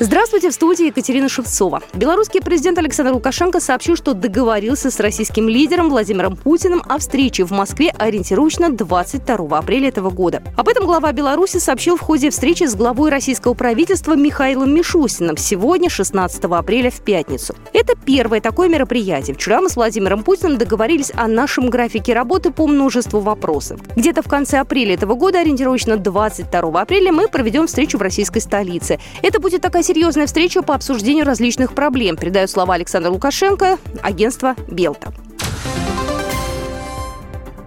Здравствуйте, в студии Екатерина Шевцова. Белорусский президент Александр Лукашенко сообщил, что договорился с российским лидером Владимиром Путиным о встрече в Москве ориентировочно 22 апреля этого года. Об этом глава Беларуси сообщил в ходе встречи с главой российского правительства Михаилом Мишустиным сегодня, 16 апреля, в пятницу. Это первое такое мероприятие. Вчера мы с Владимиром Путиным договорились о нашем графике работы по множеству вопросов. Где-то в конце апреля этого года, ориентировочно 22 апреля, мы проведем встречу в российской столице. Это будет такая серьезная встреча по обсуждению различных проблем, передает слова Александра Лукашенко, агентство «Белта».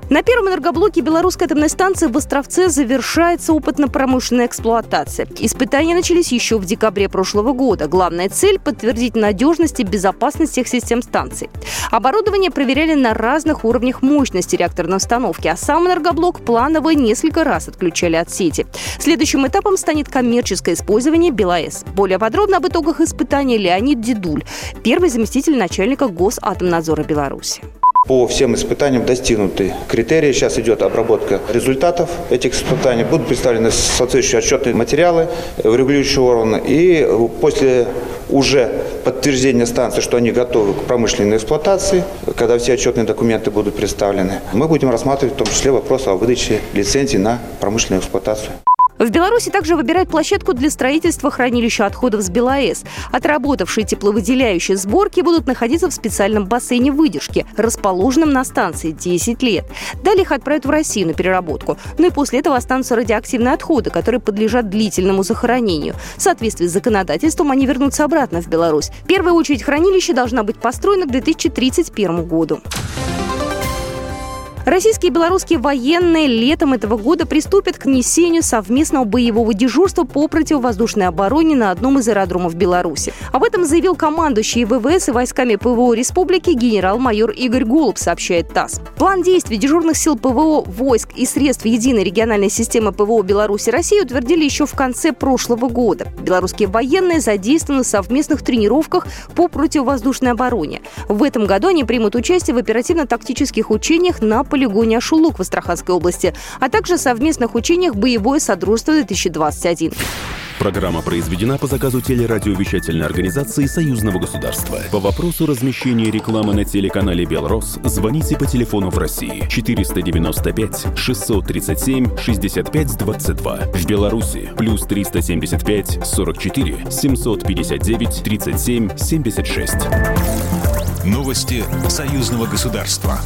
На первом энергоблоке белорусской атомной станции в Островце завершается опытно-промышленная эксплуатация. Испытания начались еще в декабре прошлого года. Главная цель – подтвердить надежность и безопасность всех систем станции. Оборудование проверяли на разных уровнях мощности реакторной установки, а сам энергоблок планово несколько раз отключали от сети. Следующим этапом станет коммерческое использование БелАЭС. Более подробно об итогах испытаний Леонид Дедуль, первый заместитель начальника Госатомнадзора Беларуси. По всем испытаниям достигнуты критерии. Сейчас идет обработка результатов этих испытаний. Будут представлены соответствующие отчетные материалы в регулирующие органы. И после уже подтверждения станции, что они готовы к промышленной эксплуатации, когда все отчетные документы будут представлены, мы будем рассматривать в том числе вопрос о выдаче лицензий на промышленную эксплуатацию. В Беларуси также выбирают площадку для строительства хранилища отходов с БелАЭС. Отработавшие тепловыделяющие сборки будут находиться в специальном бассейне выдержки, расположенном на станции 10 лет. Далее их отправят в Россию на переработку. Ну и после этого останутся радиоактивные отходы, которые подлежат длительному захоронению. В соответствии с законодательством они вернутся обратно в Беларусь. В первую очередь хранилище должна быть построена к 2031 году. Российские и белорусские военные летом этого года приступят к несению совместного боевого дежурства по противовоздушной обороне на одном из аэродромов Беларуси. Об этом заявил командующий ВВС и войсками ПВО республики генерал-майор Игорь Голуб, сообщает ТАСС. План действий дежурных сил ПВО, войск и средств единой региональной системы ПВО Беларуси России утвердили еще в конце прошлого года. Белорусские военные задействованы в совместных тренировках по противовоздушной обороне. В этом году они примут участие в оперативно-тактических учениях на полигоне Ашулук в Астраханской области, а также совместных учениях «Боевое Содружество-2021». Программа произведена по заказу телерадиовещательной организации Союзного государства. По вопросу размещения рекламы на телеканале «Белрос» звоните по телефону в России 495 637 65 22. В Беларуси плюс 375 44 759 37 76. Новости Союзного государства.